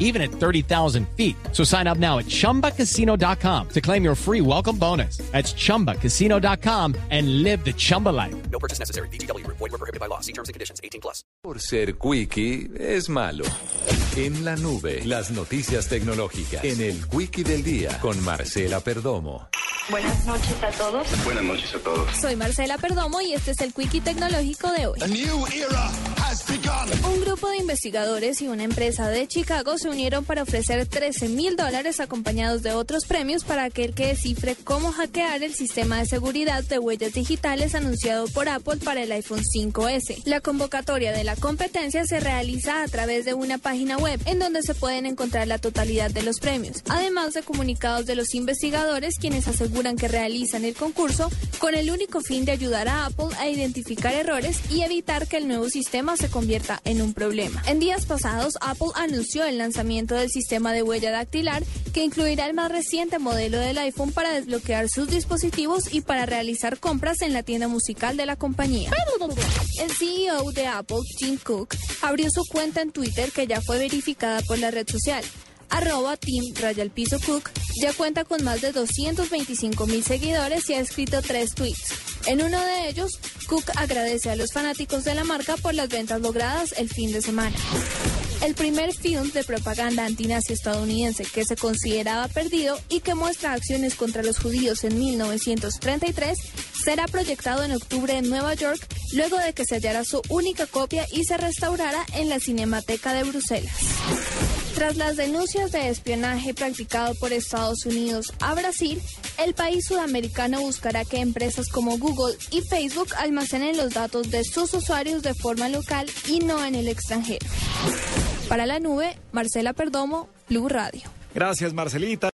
even at 30,000 feet. So sign up now at chumbacasino.com to claim your free welcome bonus. That's chumbacasino.com and live the Chumba life. No purchase necessary. BGW. Void were prohibited by law. See terms and conditions. 18 plus. Por ser quickie es malo. En la nube, las noticias tecnológicas. En el quickie del día con Marcela Perdomo. Buenas noches a todos. Buenas noches a todos. Soy Marcela Perdomo y este es el Quickie Tecnológico de hoy. A new era. Un grupo de investigadores y una empresa de Chicago se unieron para ofrecer 13 mil dólares acompañados de otros premios para aquel que descifre cómo hackear el sistema de seguridad de huellas digitales anunciado por Apple para el iPhone 5S. La convocatoria de la competencia se realiza a través de una página web en donde se pueden encontrar la totalidad de los premios, además de comunicados de los investigadores quienes aseguran que realizan el concurso con el único fin de ayudar a Apple a identificar errores y evitar que el nuevo sistema se en un problema. En días pasados, Apple anunció el lanzamiento del sistema de huella dactilar que incluirá el más reciente modelo del iPhone para desbloquear sus dispositivos y para realizar compras en la tienda musical de la compañía. El CEO de Apple, Tim Cook, abrió su cuenta en Twitter que ya fue verificada por la red social arroba Team Rayal Piso Cook, ya cuenta con más de 225 mil seguidores y ha escrito tres tweets. En uno de ellos, Cook agradece a los fanáticos de la marca por las ventas logradas el fin de semana. El primer film de propaganda antinazi estadounidense que se consideraba perdido y que muestra acciones contra los judíos en 1933 será proyectado en octubre en Nueva York luego de que se hallara su única copia y se restaurara en la Cinemateca de Bruselas. Tras las denuncias de espionaje practicado por Estados Unidos a Brasil, el país sudamericano buscará que empresas como Google y Facebook almacenen los datos de sus usuarios de forma local y no en el extranjero. Para la nube, Marcela Perdomo, Blue Radio. Gracias, Marcelita.